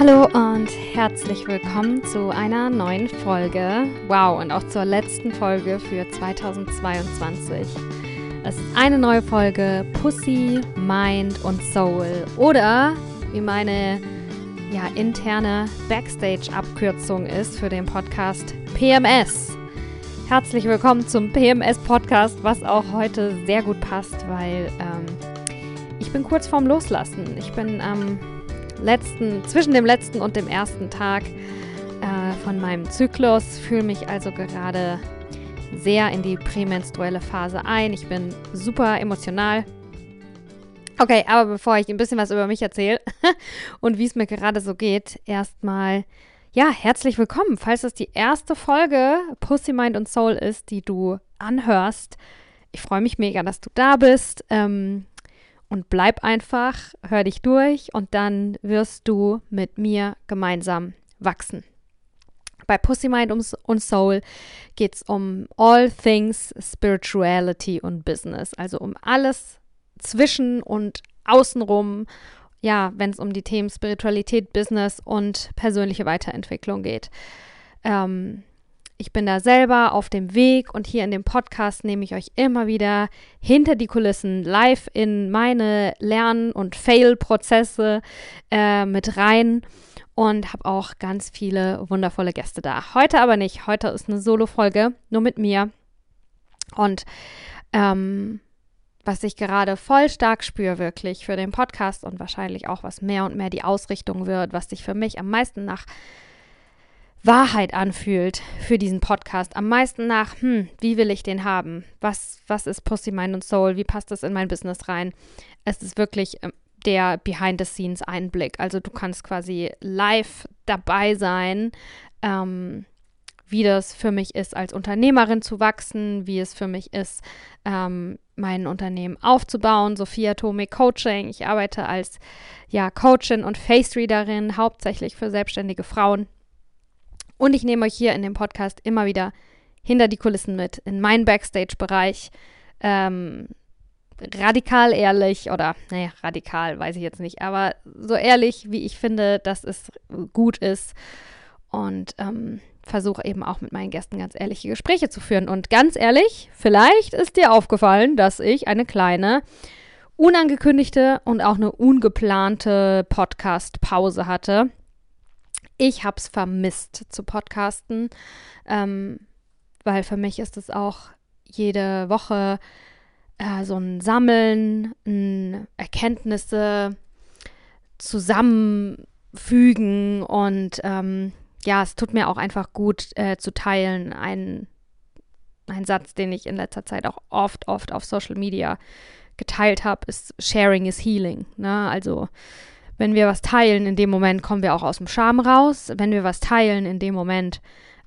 Hallo und herzlich willkommen zu einer neuen Folge. Wow, und auch zur letzten Folge für 2022. Es ist eine neue Folge Pussy, Mind und Soul oder wie meine ja, interne Backstage-Abkürzung ist für den Podcast PMS. Herzlich willkommen zum PMS-Podcast, was auch heute sehr gut passt, weil ähm, ich bin kurz vorm Loslassen. Ich bin am letzten, zwischen dem letzten und dem ersten Tag äh, von meinem Zyklus, fühle mich also gerade sehr in die prämenstruelle Phase ein. Ich bin super emotional. Okay, aber bevor ich ein bisschen was über mich erzähle und wie es mir gerade so geht, erstmal, ja, herzlich willkommen. Falls es die erste Folge Pussy, Mind und Soul ist, die du anhörst, ich freue mich mega, dass du da bist. Ähm, und bleib einfach, hör dich durch und dann wirst du mit mir gemeinsam wachsen. Bei Pussy Mind und Soul geht es um all things Spirituality und Business, also um alles zwischen und außenrum, ja, wenn es um die Themen Spiritualität, Business und persönliche Weiterentwicklung geht. Ähm, ich bin da selber auf dem Weg und hier in dem Podcast nehme ich euch immer wieder hinter die Kulissen live in meine Lern- und Fail-Prozesse äh, mit rein und habe auch ganz viele wundervolle Gäste da. Heute aber nicht. Heute ist eine Solo-Folge, nur mit mir. Und ähm, was ich gerade voll stark spüre, wirklich für den Podcast und wahrscheinlich auch, was mehr und mehr die Ausrichtung wird, was sich für mich am meisten nach Wahrheit anfühlt für diesen Podcast. Am meisten nach, hm, wie will ich den haben? Was, was ist Pussy, Mind und Soul? Wie passt das in mein Business rein? Es ist wirklich ähm, der Behind-the-Scenes-Einblick. Also du kannst quasi live dabei sein, ähm, wie das für mich ist, als Unternehmerin zu wachsen, wie es für mich ist, ähm, mein Unternehmen aufzubauen. Sophia Tome Coaching. Ich arbeite als ja, Coachin und Face-Readerin, hauptsächlich für selbstständige Frauen und ich nehme euch hier in dem Podcast immer wieder hinter die Kulissen mit, in meinen Backstage-Bereich. Ähm, radikal ehrlich oder, naja, radikal weiß ich jetzt nicht, aber so ehrlich, wie ich finde, dass es gut ist. Und ähm, versuche eben auch mit meinen Gästen ganz ehrliche Gespräche zu führen. Und ganz ehrlich, vielleicht ist dir aufgefallen, dass ich eine kleine, unangekündigte und auch eine ungeplante Podcast-Pause hatte ich habe es vermisst zu podcasten, ähm, weil für mich ist es auch jede Woche äh, so ein Sammeln, ein Erkenntnisse zusammenfügen und ähm, ja, es tut mir auch einfach gut äh, zu teilen. Ein, ein Satz, den ich in letzter Zeit auch oft, oft auf Social Media geteilt habe, ist Sharing is Healing. Ne? Also wenn wir was teilen, in dem Moment kommen wir auch aus dem Scham raus. Wenn wir was teilen, in dem Moment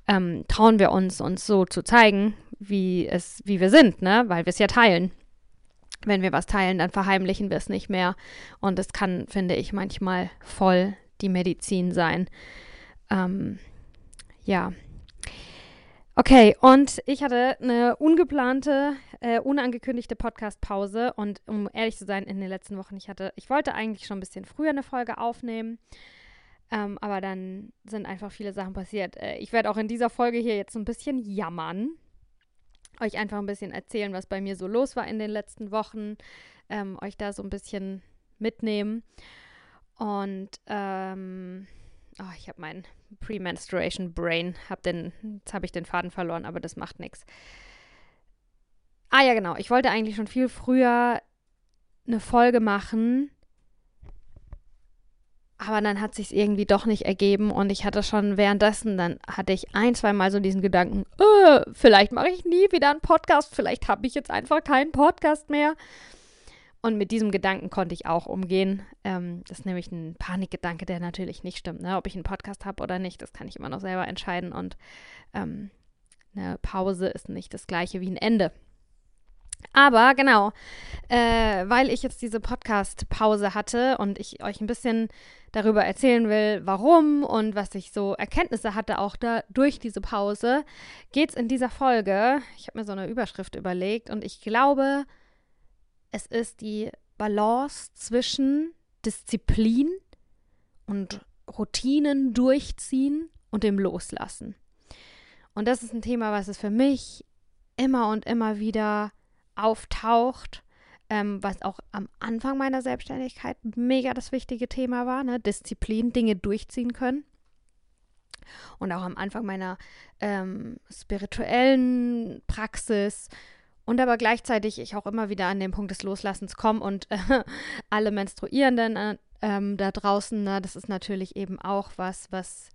ähm, trauen wir uns, uns so zu zeigen, wie es, wie wir sind, ne? Weil wir es ja teilen. Wenn wir was teilen, dann verheimlichen wir es nicht mehr. Und es kann, finde ich, manchmal voll die Medizin sein. Ähm, ja, Okay, und ich hatte eine ungeplante, äh, unangekündigte Podcast-Pause und um ehrlich zu sein, in den letzten Wochen, ich hatte, ich wollte eigentlich schon ein bisschen früher eine Folge aufnehmen, ähm, aber dann sind einfach viele Sachen passiert. Äh, ich werde auch in dieser Folge hier jetzt so ein bisschen jammern, euch einfach ein bisschen erzählen, was bei mir so los war in den letzten Wochen, ähm, euch da so ein bisschen mitnehmen und ähm, oh, ich habe mein Premenstruation Brain, hab den, jetzt habe ich den Faden verloren, aber das macht nichts. Ah ja, genau. Ich wollte eigentlich schon viel früher eine Folge machen, aber dann hat sich irgendwie doch nicht ergeben und ich hatte schon währenddessen, dann hatte ich ein, zwei Mal so diesen Gedanken, äh, vielleicht mache ich nie wieder einen Podcast, vielleicht habe ich jetzt einfach keinen Podcast mehr. Und mit diesem Gedanken konnte ich auch umgehen. Ähm, das ist nämlich ein Panikgedanke, der natürlich nicht stimmt. Ne? Ob ich einen Podcast habe oder nicht, das kann ich immer noch selber entscheiden. Und ähm, eine Pause ist nicht das gleiche wie ein Ende. Aber genau, äh, weil ich jetzt diese Podcast-Pause hatte und ich euch ein bisschen darüber erzählen will, warum und was ich so Erkenntnisse hatte, auch da durch diese Pause, geht es in dieser Folge. Ich habe mir so eine Überschrift überlegt und ich glaube, es ist die Balance zwischen Disziplin und Routinen durchziehen und dem Loslassen. Und das ist ein Thema, was es für mich immer und immer wieder auftaucht, ähm, was auch am Anfang meiner Selbstständigkeit mega das wichtige Thema war, ne? Disziplin, Dinge durchziehen können. Und auch am Anfang meiner ähm, spirituellen Praxis und aber gleichzeitig ich auch immer wieder an den Punkt des Loslassens komme und äh, alle Menstruierenden äh, ähm, da draußen, na, das ist natürlich eben auch was, was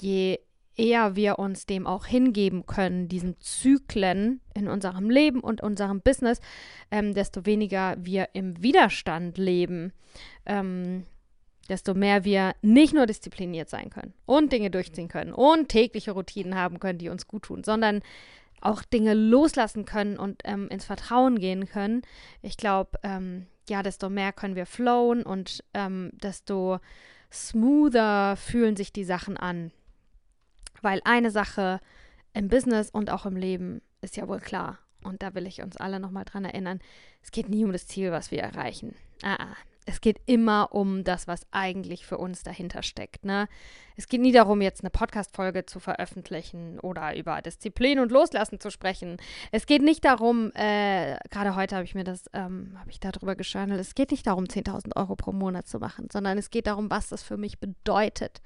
je eher wir uns dem auch hingeben können, diesen Zyklen in unserem Leben und unserem Business, ähm, desto weniger wir im Widerstand leben, ähm, desto mehr wir nicht nur diszipliniert sein können und Dinge durchziehen können und tägliche Routinen haben können, die uns gut tun, sondern auch Dinge loslassen können und ähm, ins Vertrauen gehen können. Ich glaube, ähm, ja, desto mehr können wir flowen und ähm, desto smoother fühlen sich die Sachen an. Weil eine Sache im Business und auch im Leben ist ja wohl klar. Und da will ich uns alle nochmal dran erinnern. Es geht nie um das Ziel, was wir erreichen. Ah, ah es geht immer um das, was eigentlich für uns dahinter steckt. Ne? Es geht nie darum, jetzt eine Podcast-Folge zu veröffentlichen oder über Disziplin und Loslassen zu sprechen. Es geht nicht darum, äh, gerade heute habe ich mir das, ähm, habe ich darüber geschandelt, es geht nicht darum, 10.000 Euro pro Monat zu machen, sondern es geht darum, was das für mich bedeutet.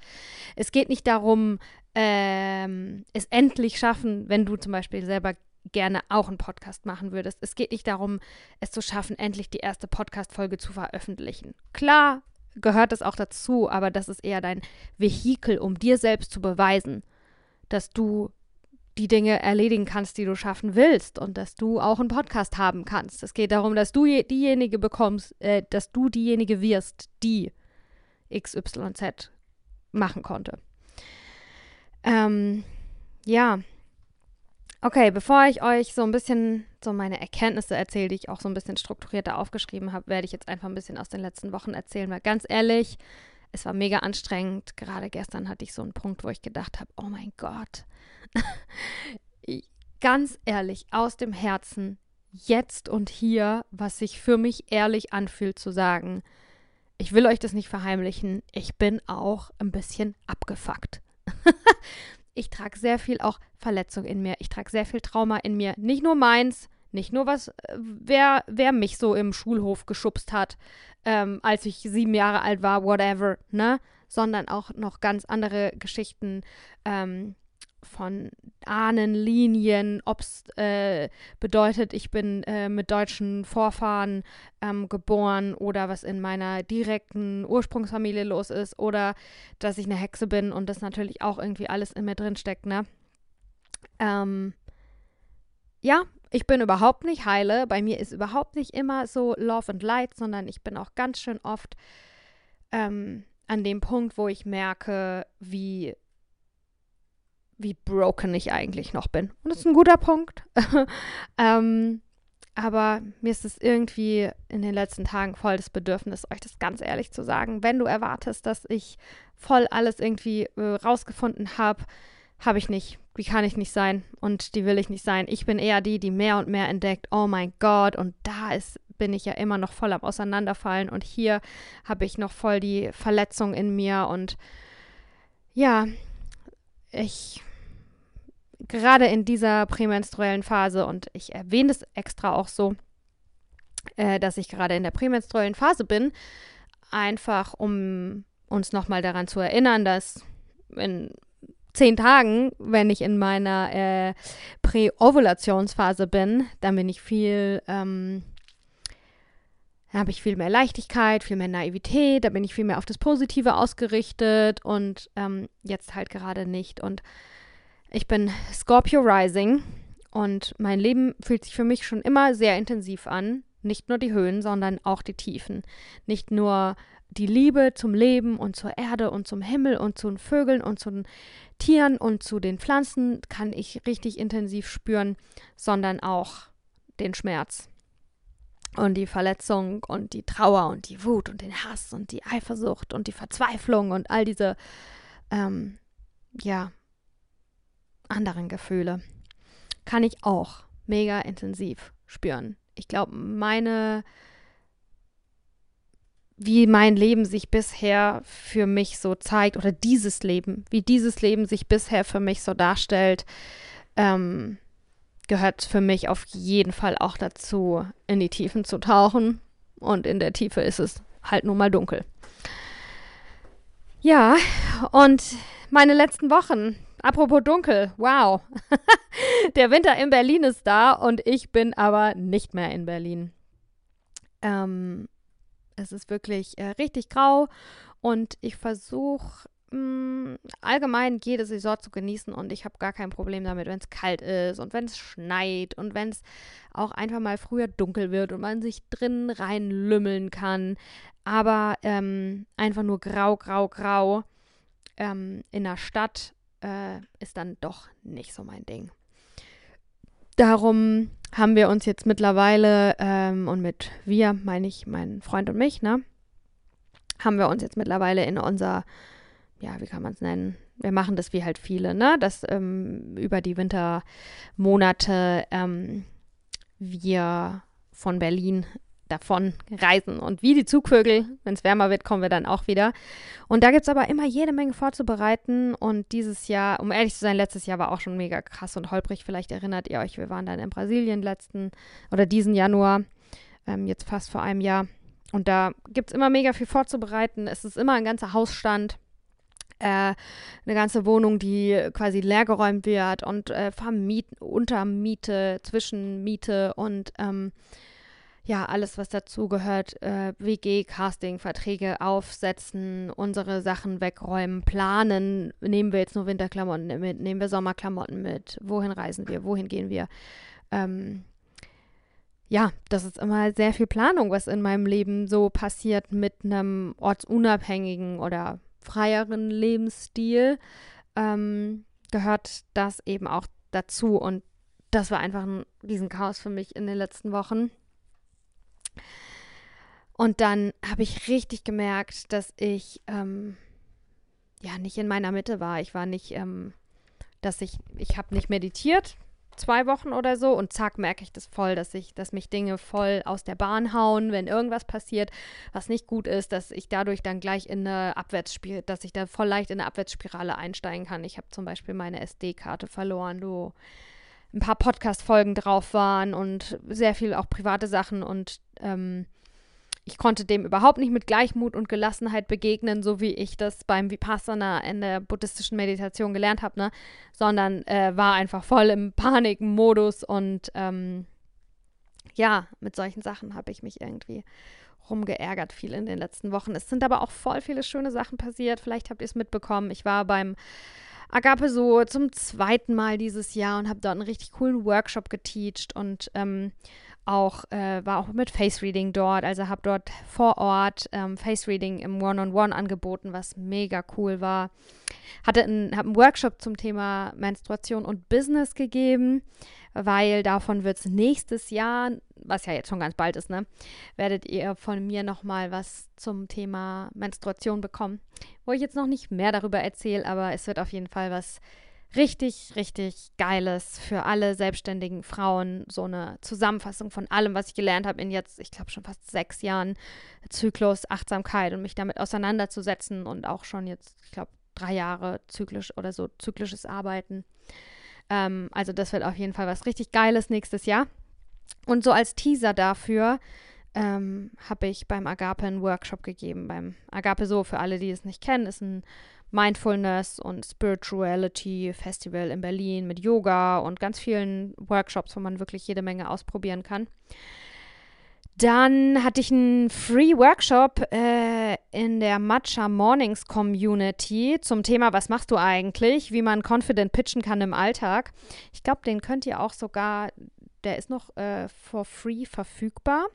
Es geht nicht darum, ähm, es endlich schaffen, wenn du zum Beispiel selber gerne auch einen Podcast machen würdest. Es geht nicht darum, es zu schaffen, endlich die erste Podcast-Folge zu veröffentlichen. Klar gehört es auch dazu, aber das ist eher dein Vehikel, um dir selbst zu beweisen, dass du die Dinge erledigen kannst, die du schaffen willst und dass du auch einen Podcast haben kannst. Es geht darum, dass du diejenige bekommst, äh, dass du diejenige wirst, die XYZ machen konnte. Ähm, ja, Okay, bevor ich euch so ein bisschen so meine Erkenntnisse erzähle, die ich auch so ein bisschen strukturierter aufgeschrieben habe, werde ich jetzt einfach ein bisschen aus den letzten Wochen erzählen, weil ganz ehrlich, es war mega anstrengend. Gerade gestern hatte ich so einen Punkt, wo ich gedacht habe, oh mein Gott. ganz ehrlich, aus dem Herzen, jetzt und hier, was sich für mich ehrlich anfühlt zu sagen, ich will euch das nicht verheimlichen, ich bin auch ein bisschen abgefuckt. ich trage sehr viel auch Verletzung in mir. Ich trage sehr viel Trauma in mir. Nicht nur meins, nicht nur was, äh, wer, wer mich so im Schulhof geschubst hat, ähm, als ich sieben Jahre alt war, whatever, ne? Sondern auch noch ganz andere Geschichten, ähm, von Ahnenlinien, ob es äh, bedeutet, ich bin äh, mit deutschen Vorfahren ähm, geboren oder was in meiner direkten Ursprungsfamilie los ist oder dass ich eine Hexe bin und das natürlich auch irgendwie alles in mir drin steckt, ne? Ähm, ja, ich bin überhaupt nicht heile. Bei mir ist überhaupt nicht immer so Love and Light, sondern ich bin auch ganz schön oft ähm, an dem Punkt, wo ich merke, wie wie broken ich eigentlich noch bin. Und das ist ein guter Punkt. ähm, aber mir ist es irgendwie in den letzten Tagen voll das Bedürfnis, euch das ganz ehrlich zu sagen. Wenn du erwartest, dass ich voll alles irgendwie äh, rausgefunden habe, habe ich nicht. Die kann ich nicht sein und die will ich nicht sein. Ich bin eher die, die mehr und mehr entdeckt. Oh mein Gott, und da ist, bin ich ja immer noch voll am Auseinanderfallen und hier habe ich noch voll die Verletzung in mir und ja, ich gerade in dieser prämenstruellen Phase, und ich erwähne es extra auch so, äh, dass ich gerade in der prämenstruellen Phase bin, einfach um uns nochmal daran zu erinnern, dass in zehn Tagen, wenn ich in meiner äh, Präovulationsphase bin, dann bin ich viel, ähm, habe ich viel mehr Leichtigkeit, viel mehr Naivität, da bin ich viel mehr auf das Positive ausgerichtet und ähm, jetzt halt gerade nicht. Und ich bin Scorpio Rising und mein Leben fühlt sich für mich schon immer sehr intensiv an. Nicht nur die Höhen, sondern auch die Tiefen. Nicht nur die Liebe zum Leben und zur Erde und zum Himmel und zu den Vögeln und zu den Tieren und zu den Pflanzen kann ich richtig intensiv spüren, sondern auch den Schmerz und die Verletzung und die Trauer und die Wut und den Hass und die Eifersucht und die Verzweiflung und all diese, ähm, ja, anderen Gefühle kann ich auch mega intensiv spüren. Ich glaube, meine wie mein Leben sich bisher für mich so zeigt oder dieses Leben, wie dieses Leben sich bisher für mich so darstellt, ähm, gehört für mich auf jeden Fall auch dazu, in die Tiefen zu tauchen. Und in der Tiefe ist es halt nun mal dunkel. Ja, und meine letzten Wochen. Apropos dunkel, wow. der Winter in Berlin ist da und ich bin aber nicht mehr in Berlin. Ähm, es ist wirklich äh, richtig grau und ich versuche mm, allgemein jede Saison zu genießen und ich habe gar kein Problem damit, wenn es kalt ist und wenn es schneit und wenn es auch einfach mal früher dunkel wird und man sich drin reinlümmeln kann. Aber ähm, einfach nur grau, grau, grau ähm, in der Stadt äh, ist dann doch nicht so mein Ding. Darum haben wir uns jetzt mittlerweile, ähm, und mit wir meine ich meinen Freund und mich, ne, haben wir uns jetzt mittlerweile in unser, ja, wie kann man es nennen? Wir machen das wie halt viele, ne, dass ähm, über die Wintermonate ähm, wir von Berlin davon reisen. Und wie die Zugvögel, wenn es wärmer wird, kommen wir dann auch wieder. Und da gibt es aber immer jede Menge vorzubereiten. Und dieses Jahr, um ehrlich zu sein, letztes Jahr war auch schon mega krass und holprig. Vielleicht erinnert ihr euch, wir waren dann in Brasilien letzten oder diesen Januar, ähm, jetzt fast vor einem Jahr. Und da gibt es immer mega viel vorzubereiten. Es ist immer ein ganzer Hausstand äh, eine ganze Wohnung, die quasi leergeräumt wird und äh, Vermieten, Untermiete, Zwischenmiete und ähm, ja, alles, was dazu gehört, äh, WG, Casting, Verträge aufsetzen, unsere Sachen wegräumen, planen. Nehmen wir jetzt nur Winterklamotten mit, nehmen wir Sommerklamotten mit, wohin reisen wir, wohin gehen wir. Ähm, ja, das ist immer sehr viel Planung, was in meinem Leben so passiert mit einem ortsunabhängigen oder freieren Lebensstil. Ähm, gehört das eben auch dazu und das war einfach ein Riesenchaos für mich in den letzten Wochen. Und dann habe ich richtig gemerkt, dass ich ähm, ja nicht in meiner Mitte war. Ich war nicht, ähm, dass ich, ich habe nicht meditiert, zwei Wochen oder so und zack merke ich das voll, dass ich, dass mich Dinge voll aus der Bahn hauen, wenn irgendwas passiert, was nicht gut ist, dass ich dadurch dann gleich in eine Abwärtsspirale, dass ich da voll leicht in eine Abwärtsspirale einsteigen kann. Ich habe zum Beispiel meine SD-Karte verloren, du ein paar Podcast-Folgen drauf waren und sehr viel auch private Sachen und ähm, ich konnte dem überhaupt nicht mit Gleichmut und Gelassenheit begegnen, so wie ich das beim Vipassana in der buddhistischen Meditation gelernt habe, ne? sondern äh, war einfach voll im Panikmodus und ähm, ja, mit solchen Sachen habe ich mich irgendwie rumgeärgert viel in den letzten Wochen. Es sind aber auch voll viele schöne Sachen passiert. Vielleicht habt ihr es mitbekommen. Ich war beim Agape so zum zweiten Mal dieses Jahr und habe dort einen richtig coolen Workshop geteacht und ähm, auch war auch mit Face Reading dort, also habe dort vor Ort ähm, Face Reading im One-on-One angeboten, was mega cool war. Hatte einen, einen Workshop zum Thema Menstruation und Business gegeben, weil davon wird es nächstes Jahr, was ja jetzt schon ganz bald ist, ne, werdet ihr von mir nochmal was zum Thema Menstruation bekommen, wo ich jetzt noch nicht mehr darüber erzähle, aber es wird auf jeden Fall was richtig, richtig geiles für alle selbstständigen Frauen. So eine Zusammenfassung von allem, was ich gelernt habe in jetzt, ich glaube, schon fast sechs Jahren Zyklus, Achtsamkeit und mich damit auseinanderzusetzen und auch schon jetzt, ich glaube, drei Jahre zyklisch oder so zyklisches Arbeiten. Ähm, also das wird auf jeden Fall was richtig Geiles nächstes Jahr. Und so als Teaser dafür ähm, habe ich beim Agape einen Workshop gegeben. Beim Agape So, für alle, die es nicht kennen, ist ein Mindfulness und Spirituality Festival in Berlin mit Yoga und ganz vielen Workshops, wo man wirklich jede Menge ausprobieren kann. Dann hatte ich einen Free Workshop äh, in der Matcha Mornings Community zum Thema, was machst du eigentlich, wie man confident pitchen kann im Alltag. Ich glaube, den könnt ihr auch sogar, der ist noch äh, for free verfügbar.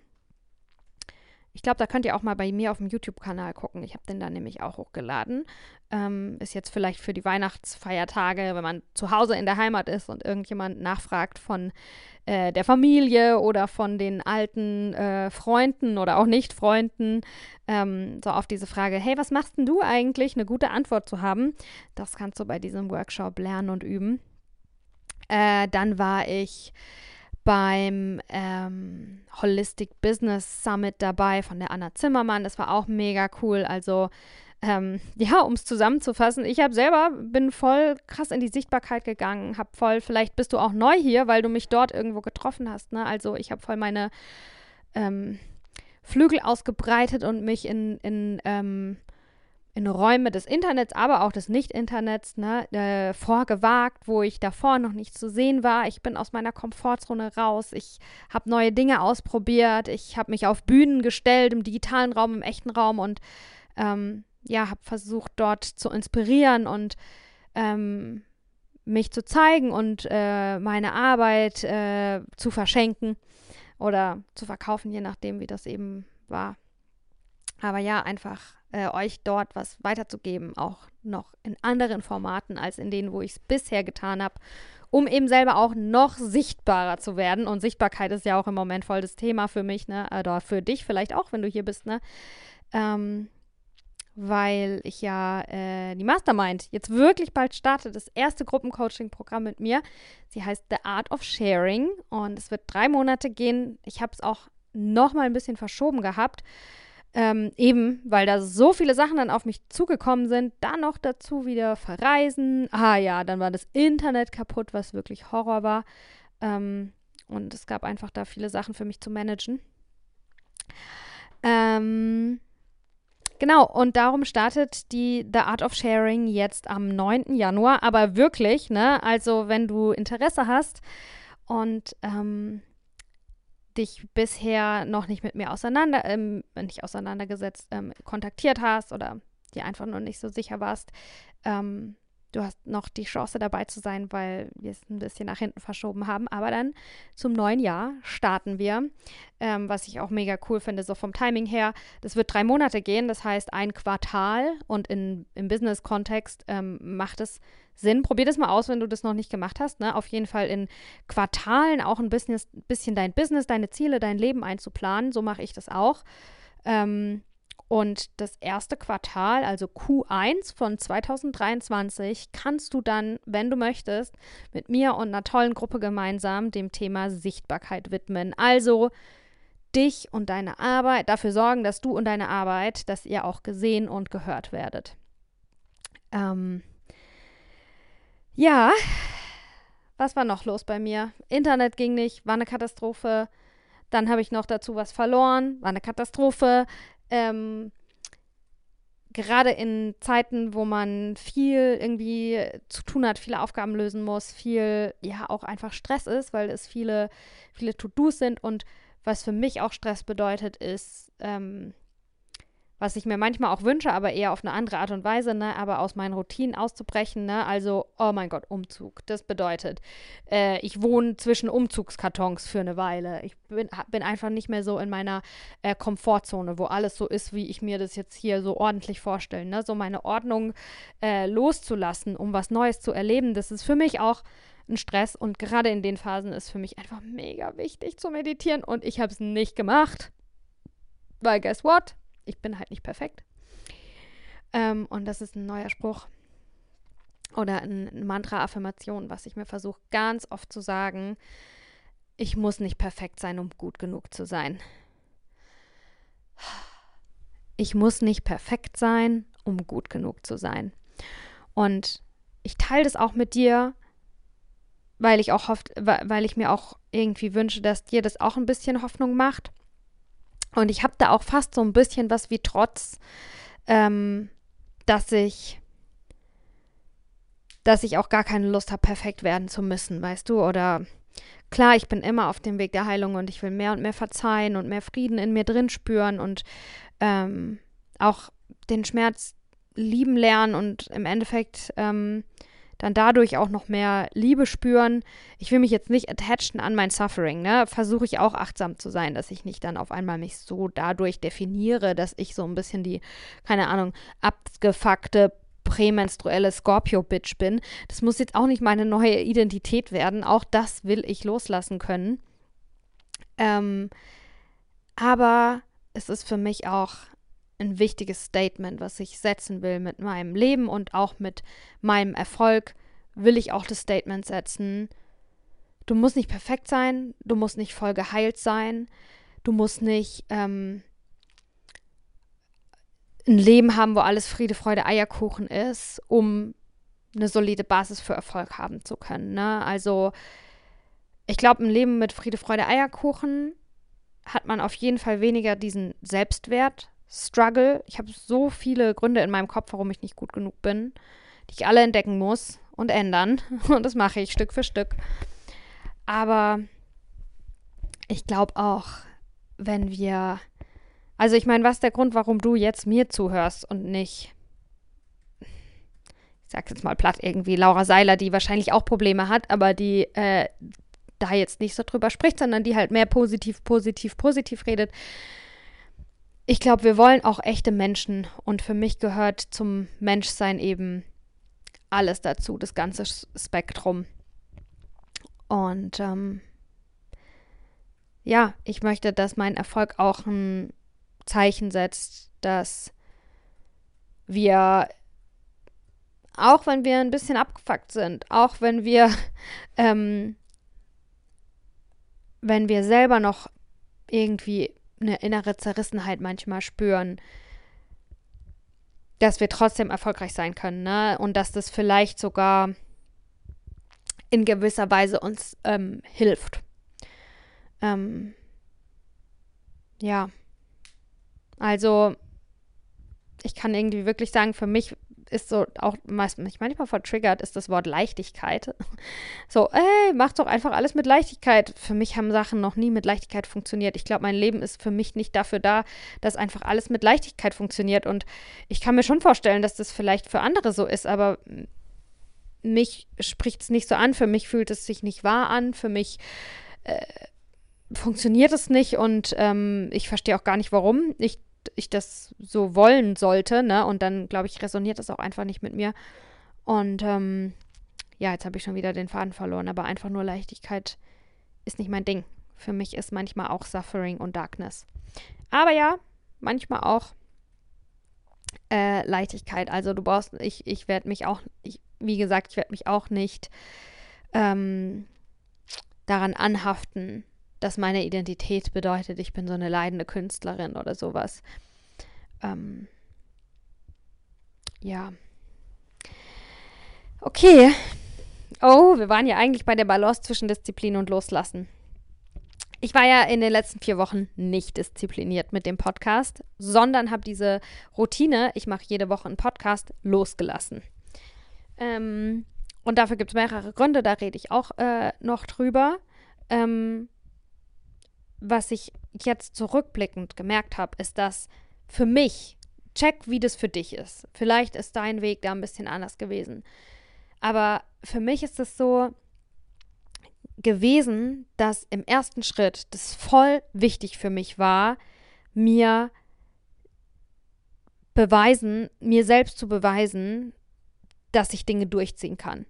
Ich glaube, da könnt ihr auch mal bei mir auf dem YouTube-Kanal gucken. Ich habe den da nämlich auch hochgeladen. Ähm, ist jetzt vielleicht für die Weihnachtsfeiertage, wenn man zu Hause in der Heimat ist und irgendjemand nachfragt von äh, der Familie oder von den alten äh, Freunden oder auch Nicht-Freunden, ähm, so auf diese Frage, hey, was machst denn du eigentlich? Eine gute Antwort zu haben. Das kannst du bei diesem Workshop lernen und üben. Äh, dann war ich beim ähm, Holistic Business Summit dabei von der Anna Zimmermann. Das war auch mega cool. Also ähm, ja, um es zusammenzufassen, ich habe selber, bin voll krass in die Sichtbarkeit gegangen, habe voll, vielleicht bist du auch neu hier, weil du mich dort irgendwo getroffen hast, ne? Also ich habe voll meine ähm, Flügel ausgebreitet und mich in, in, ähm, in Räume des Internets, aber auch des Nicht-Internets ne, äh, vorgewagt, wo ich davor noch nicht zu sehen war. Ich bin aus meiner Komfortzone raus. Ich habe neue Dinge ausprobiert. Ich habe mich auf Bühnen gestellt, im digitalen Raum, im echten Raum und ähm, ja, habe versucht, dort zu inspirieren und ähm, mich zu zeigen und äh, meine Arbeit äh, zu verschenken oder zu verkaufen, je nachdem, wie das eben war. Aber ja, einfach äh, euch dort was weiterzugeben, auch noch in anderen Formaten als in denen, wo ich es bisher getan habe, um eben selber auch noch sichtbarer zu werden. Und Sichtbarkeit ist ja auch im Moment voll das Thema für mich, ne? Oder für dich vielleicht auch, wenn du hier bist, ne? Ähm, weil ich ja äh, die Mastermind jetzt wirklich bald starte, das erste Gruppencoaching-Programm mit mir. Sie heißt The Art of Sharing und es wird drei Monate gehen. Ich habe es auch noch mal ein bisschen verschoben gehabt, ähm, eben weil da so viele Sachen dann auf mich zugekommen sind. Dann noch dazu wieder verreisen. Ah ja, dann war das Internet kaputt, was wirklich Horror war. Ähm, und es gab einfach da viele Sachen für mich zu managen. Ähm, Genau, und darum startet die The Art of Sharing jetzt am 9. Januar. Aber wirklich, ne? Also, wenn du Interesse hast und ähm, dich bisher noch nicht mit mir auseinander, ähm, nicht auseinandergesetzt, ähm, kontaktiert hast oder dir einfach noch nicht so sicher warst, ähm, du hast noch die Chance dabei zu sein, weil wir es ein bisschen nach hinten verschoben haben. Aber dann zum neuen Jahr starten wir, ähm, was ich auch mega cool finde, so vom Timing her. Das wird drei Monate gehen, das heißt ein Quartal und in, im Business-Kontext ähm, macht es Sinn. Probier das mal aus, wenn du das noch nicht gemacht hast. Ne? Auf jeden Fall in Quartalen auch ein bisschen, bisschen dein Business, deine Ziele, dein Leben einzuplanen. So mache ich das auch. Ähm, und das erste Quartal, also Q1 von 2023, kannst du dann, wenn du möchtest, mit mir und einer tollen Gruppe gemeinsam dem Thema Sichtbarkeit widmen. Also dich und deine Arbeit, dafür sorgen, dass du und deine Arbeit, dass ihr auch gesehen und gehört werdet. Ähm, ja, was war noch los bei mir? Internet ging nicht, war eine Katastrophe. Dann habe ich noch dazu was verloren, war eine Katastrophe ähm, gerade in Zeiten, wo man viel irgendwie zu tun hat, viele Aufgaben lösen muss, viel, ja, auch einfach Stress ist, weil es viele, viele To-Dos sind und was für mich auch Stress bedeutet, ist, ähm, was ich mir manchmal auch wünsche, aber eher auf eine andere Art und Weise, ne, aber aus meinen Routinen auszubrechen, ne, also, oh mein Gott, Umzug. Das bedeutet, äh, ich wohne zwischen Umzugskartons für eine Weile. Ich bin, bin einfach nicht mehr so in meiner äh, Komfortzone, wo alles so ist, wie ich mir das jetzt hier so ordentlich vorstelle, ne, so meine Ordnung äh, loszulassen, um was Neues zu erleben, das ist für mich auch ein Stress und gerade in den Phasen ist für mich einfach mega wichtig zu meditieren und ich habe es nicht gemacht. Weil guess what? Ich bin halt nicht perfekt. Ähm, und das ist ein neuer Spruch oder ein, Mantra-Affirmation, was ich mir versuche ganz oft zu sagen. Ich muss nicht perfekt sein, um gut genug zu sein. Ich muss nicht perfekt sein, um gut genug zu sein. Und ich teile das auch mit dir, weil ich auch hofft, weil ich mir auch irgendwie wünsche, dass dir das auch ein bisschen Hoffnung macht. Und ich habe da auch fast so ein bisschen was wie Trotz, ähm, dass ich, dass ich auch gar keine Lust habe, perfekt werden zu müssen, weißt du? Oder klar, ich bin immer auf dem Weg der Heilung und ich will mehr und mehr verzeihen und mehr Frieden in mir drin spüren und ähm, auch den Schmerz lieben lernen und im Endeffekt ähm, dann dadurch auch noch mehr Liebe spüren. Ich will mich jetzt nicht attachen an mein Suffering, ne? Versuche ich auch achtsam zu sein, dass ich nicht dann auf einmal mich so dadurch definiere, dass ich so ein bisschen die, keine Ahnung, abgefuckte prämenstruelle Scorpio-Bitch bin. Das muss jetzt auch nicht meine neue Identität werden. Auch das will ich loslassen können. Ähm, aber es ist für mich auch ein wichtiges Statement, was ich setzen will mit meinem Leben und auch mit meinem Erfolg, will ich auch das Statement setzen, du musst nicht perfekt sein, du musst nicht voll geheilt sein, du musst nicht ähm, ein Leben haben, wo alles Friede, Freude, Eierkuchen ist, um eine solide Basis für Erfolg haben zu können. Ne? Also ich glaube, ein Leben mit Friede, Freude, Eierkuchen hat man auf jeden Fall weniger diesen Selbstwert-Struggle. Ich habe so viele Gründe in meinem Kopf, warum ich nicht gut genug bin, die ich alle entdecken muss und ändern. Und das mache ich Stück für Stück. Aber ich glaube auch, wenn wir. Also ich meine, was ist der Grund, warum du jetzt mir zuhörst und nicht, ich sag's jetzt mal platt irgendwie, Laura Seiler, die wahrscheinlich auch Probleme hat, aber die äh, da jetzt nicht so drüber spricht, sondern die halt mehr positiv, positiv, positiv redet. Ich glaube, wir wollen auch echte Menschen und für mich gehört zum Menschsein eben alles dazu, das ganze Spektrum. Und ähm, ja, ich möchte, dass mein Erfolg auch ein Zeichen setzt, dass wir, auch wenn wir ein bisschen abgefuckt sind, auch wenn wir ähm, wenn wir selber noch irgendwie eine innere Zerrissenheit manchmal spüren, dass wir trotzdem erfolgreich sein können, ne? Und dass das vielleicht sogar in gewisser Weise uns ähm, hilft. Ähm, ja. Also, ich kann irgendwie wirklich sagen, für mich ist so auch mich manchmal vertriggert, ist das Wort Leichtigkeit. So, ey, mach doch einfach alles mit Leichtigkeit. Für mich haben Sachen noch nie mit Leichtigkeit funktioniert. Ich glaube, mein Leben ist für mich nicht dafür da, dass einfach alles mit Leichtigkeit funktioniert. Und ich kann mir schon vorstellen, dass das vielleicht für andere so ist, aber mich spricht es nicht so an. Für mich fühlt es sich nicht wahr an. Für mich äh, funktioniert es nicht und ähm, ich verstehe auch gar nicht, warum. Ich ich das so wollen sollte, ne? Und dann, glaube ich, resoniert das auch einfach nicht mit mir. Und ähm, ja, jetzt habe ich schon wieder den Faden verloren, aber einfach nur Leichtigkeit ist nicht mein Ding. Für mich ist manchmal auch Suffering und Darkness. Aber ja, manchmal auch äh, Leichtigkeit. Also du brauchst, ich, ich werde mich auch, ich, wie gesagt, ich werde mich auch nicht ähm, daran anhaften, dass meine Identität bedeutet, ich bin so eine leidende Künstlerin oder sowas. Ähm, ja. Okay. Oh, wir waren ja eigentlich bei der Balance zwischen Disziplin und Loslassen. Ich war ja in den letzten vier Wochen nicht diszipliniert mit dem Podcast, sondern habe diese Routine, ich mache jede Woche einen Podcast, losgelassen. Ähm, und dafür gibt es mehrere Gründe, da rede ich auch äh, noch drüber. Ähm, was ich jetzt zurückblickend gemerkt habe, ist, dass für mich, check, wie das für dich ist. Vielleicht ist dein Weg da ein bisschen anders gewesen. Aber für mich ist es so gewesen, dass im ersten Schritt das voll wichtig für mich war, mir beweisen, mir selbst zu beweisen, dass ich Dinge durchziehen kann.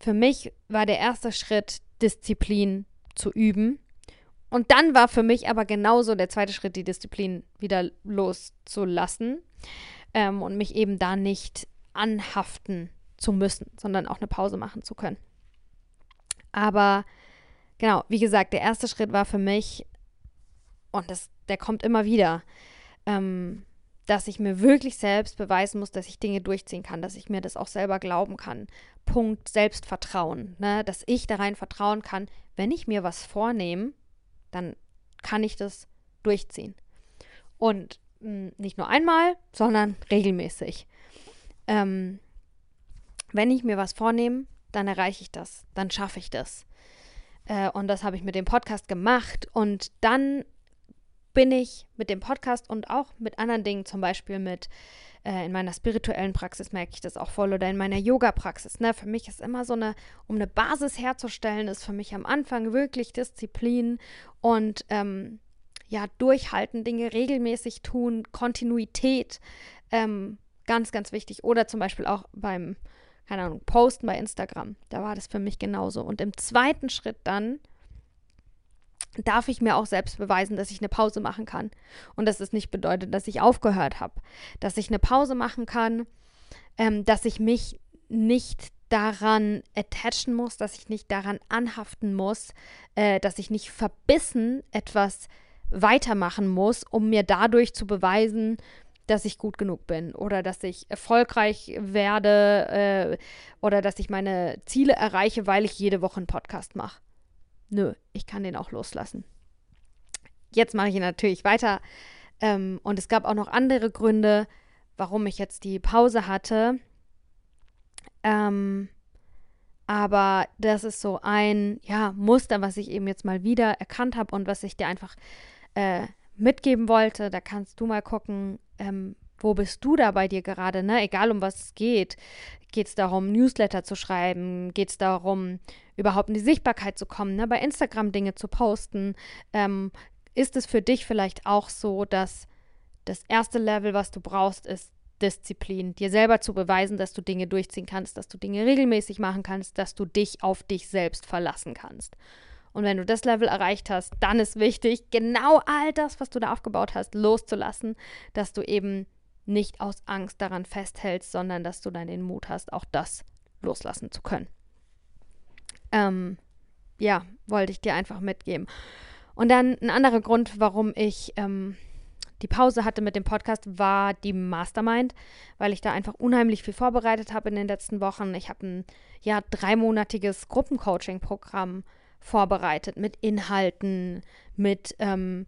Für mich war der erste Schritt, Disziplin zu üben und dann war für mich aber genauso der zweite Schritt, die Disziplin wieder loszulassen ähm, und mich eben da nicht anhaften zu müssen, sondern auch eine Pause machen zu können. Aber genau, wie gesagt, der erste Schritt war für mich, und das, der kommt immer wieder, ähm, dass ich mir wirklich selbst beweisen muss, dass ich Dinge durchziehen kann, dass ich mir das auch selber glauben kann. Punkt Selbstvertrauen, ne? dass ich da rein vertrauen kann, wenn ich mir was vornehme, dann kann ich das durchziehen. Und mh, hm, nicht nur einmal, sondern regelmäßig. Ähm, wenn ich mir was vornehme, dann erreiche ich das, dann schaffe ich das. Äh, und das habe ich mit dem Podcast gemacht. Und dann bin ich mit dem Podcast und auch mit anderen Dingen, zum Beispiel mit äh, in meiner spirituellen Praxis merke ich das auch voll oder in meiner Yoga-Praxis. Ne? Für mich ist immer so eine, um eine Basis herzustellen, ist für mich am Anfang wirklich Disziplin und ähm, ja, durchhalten, Dinge regelmäßig tun, Kontinuität, ähm, ganz, ganz wichtig. Oder zum Beispiel auch beim, keine Ahnung, Posten bei Instagram. Da war das für mich genauso. Und im zweiten Schritt dann darf ich mir auch selbst beweisen, dass ich eine Pause machen kann. Und dass es nicht bedeutet, dass ich aufgehört habe. Dass ich eine Pause machen kann, ähm, dass ich mich nicht daran attachen muss, dass ich nicht daran anhaften muss, äh, dass ich nicht verbissen etwas weitermachen muss, um mir dadurch zu beweisen, dass ich gut genug bin oder dass ich erfolgreich werde äh, oder dass ich meine Ziele erreiche, weil ich jede Woche einen Podcast mache. Nö, ich kann den auch loslassen. Jetzt mache ich natürlich weiter. Ähm, und es gab auch noch andere Gründe, warum ich jetzt die Pause hatte. Ähm, aber das ist so ein ja, Muster, was ich eben jetzt mal wieder erkannt habe und was ich dir einfach äh, mitgeben wollte. Da kannst du mal gucken, ähm, wo bist du da bei dir gerade, ne? Egal um was es geht. Geht es darum, Newsletter zu schreiben? Geht es darum, überhaupt in die Sichtbarkeit zu kommen, ne? bei Instagram Dinge zu posten? Ähm, ist es für dich vielleicht auch so, dass das erste Level, was du brauchst, ist Disziplin, dir selber zu beweisen, dass du Dinge durchziehen kannst, dass du Dinge regelmäßig machen kannst, dass du dich auf dich selbst verlassen kannst. Und wenn du das Level erreicht hast, dann ist wichtig, genau all das, was du da aufgebaut hast, loszulassen, dass du eben nicht aus Angst daran festhältst, sondern dass du dann den Mut hast, auch das loslassen zu können. Ähm, ja, wollte ich dir einfach mitgeben. Und dann ein anderer Grund, warum ich ähm, die Pause hatte mit dem Podcast, war die Mastermind, weil ich da einfach unheimlich viel vorbereitet habe in den letzten Wochen. Ich habe ein ja dreimonatiges Gruppencoaching-Programm vorbereitet mit Inhalten, mit ähm,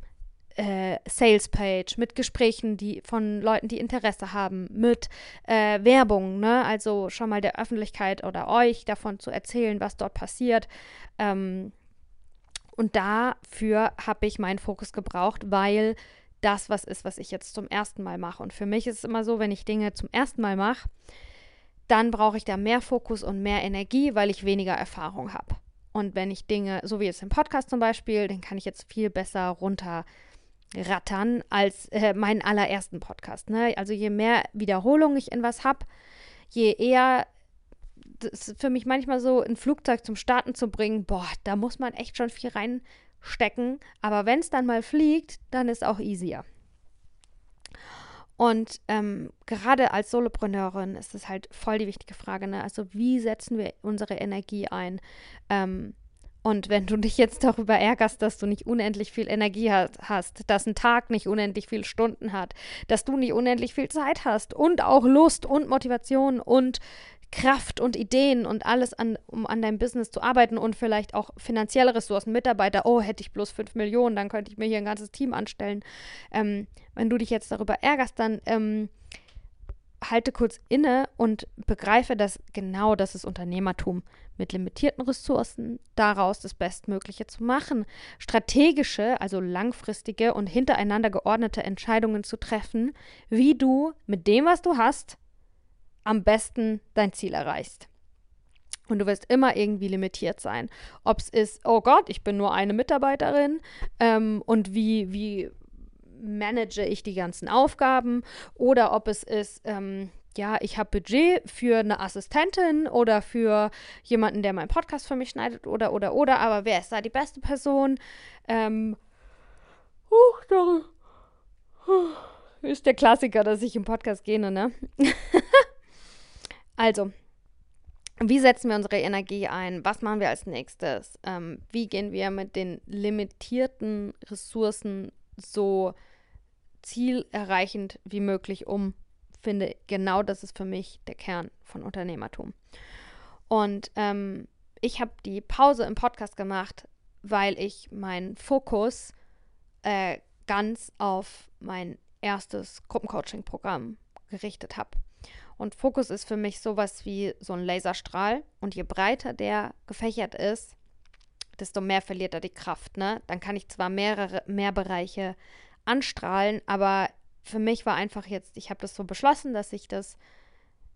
äh, Sales Page, mit Gesprächen, die von Leuten, die Interesse haben, mit äh, Werbung, ne? Also schon mal der Öffentlichkeit oder euch davon zu erzählen, was dort passiert. Ähm, und dafür habe ich meinen Fokus gebraucht, weil das was ist, was ich jetzt zum ersten Mal mache. Und für mich ist es immer so, wenn ich Dinge zum ersten Mal mache, dann brauche ich da mehr Fokus und mehr Energie, weil ich weniger Erfahrung habe. Und wenn ich Dinge, so wie jetzt im Podcast zum Beispiel, den kann ich jetzt viel besser runterrattern als äh, meinen allerersten Podcast. Ne? Also je mehr Wiederholung ich in was habe, je eher das ist für mich manchmal so, ein Flugzeug zum Starten zu bringen, boah, da muss man echt schon viel reinstecken. Aber wenn es dann mal fliegt, dann ist auch easier. Und ähm, gerade als Solopreneurin ist es halt voll die wichtige Frage, ne? Also wie setzen wir unsere Energie ein? Ähm, und wenn du dich jetzt darüber ärgerst, dass du nicht unendlich viel Energie hast, dass ein Tag nicht unendlich viele Stunden hat, dass du nicht unendlich viel Zeit hast und auch Lust und Motivation und Kraft und Ideen und alles, an, um an deinem Business zu arbeiten und vielleicht auch finanzielle Ressourcen, Mitarbeiter, oh, hätte ich bloß fünf Millionen, dann könnte ich mir hier ein ganzes Team anstellen. Ähm, wenn du dich jetzt darüber ärgerst, dann ähm, halte kurz inne und begreife, dass genau das ist Unternehmertum. Mit limitierten Ressourcen daraus das Bestmögliche zu machen, strategische, also langfristige und hintereinander geordnete Entscheidungen zu treffen, wie du mit dem, was du hast, am besten dein Ziel erreichst. Und du wirst immer irgendwie limitiert sein. Ob es ist, oh Gott, ich bin nur eine Mitarbeiterin ähm, und wie, wie manage ich die ganzen Aufgaben oder ob es ist, ähm, ja, ich habe Budget für eine Assistentin oder für jemanden, der meinen Podcast für mich schneidet oder, oder, oder, aber wer ist da die beste Person? Ähm, uh, da, ist der Klassiker, dass ich im Podcast gehe, ne? Also, wie setzen wir unsere Energie ein? Was machen wir als nächstes? Ähm, wie gehen wir mit den limitierten Ressourcen so zielerreichend wie möglich um? Finde, genau das ist für mich der Kern von Unternehmertum. Und ähm, ich habe die Pause im Podcast gemacht, weil ich meinen Fokus äh, ganz auf mein erstes Gruppencoaching-Programm gerichtet habe. Und Fokus ist für mich sowas wie so ein Laserstrahl. Und je breiter der gefächert ist, desto mehr verliert er die Kraft. Ne? Dann kann ich zwar mehrere, mehr Bereiche anstrahlen, aber für mich war einfach jetzt, ich habe das so beschlossen, dass ich das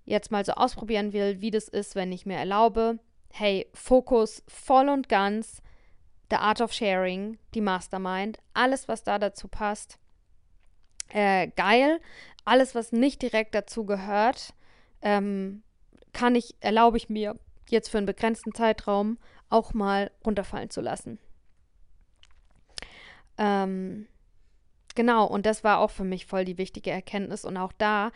jetzt mal so ausprobieren will, wie das ist, wenn ich mir erlaube, hey, Fokus voll und ganz, The Art of Sharing, die Mastermind, alles, was da dazu passt, äh, geil, alles, was nicht direkt dazu gehört, ähm, kann ich, erlaube ich mir jetzt für einen begrenzten Zeitraum auch mal runterfallen zu lassen. Ähm, genau, und das war auch für mich voll die wichtige Erkenntnis. Und auch da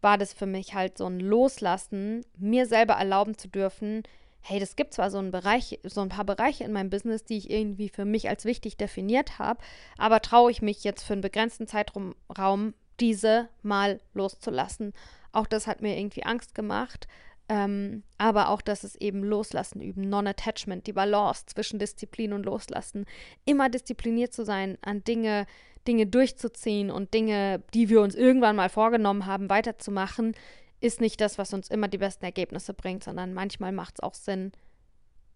war das für mich halt so ein Loslassen, mir selber erlauben zu dürfen, hey, das gibt zwar so einen Bereich, so ein paar Bereiche in meinem Business, die ich irgendwie für mich als wichtig definiert habe, aber traue ich mich jetzt für einen begrenzten Zeitraum diese mal loszulassen. Auch das hat mir irgendwie Angst gemacht. Ähm, aber auch, dass es eben Loslassen üben, Non-Attachment, die Balance zwischen Disziplin und Loslassen. Immer diszipliniert zu sein, an Dinge, Dinge durchzuziehen und Dinge, die wir uns irgendwann mal vorgenommen haben, weiterzumachen, ist nicht das, was uns immer die besten Ergebnisse bringt, sondern manchmal macht es auch Sinn,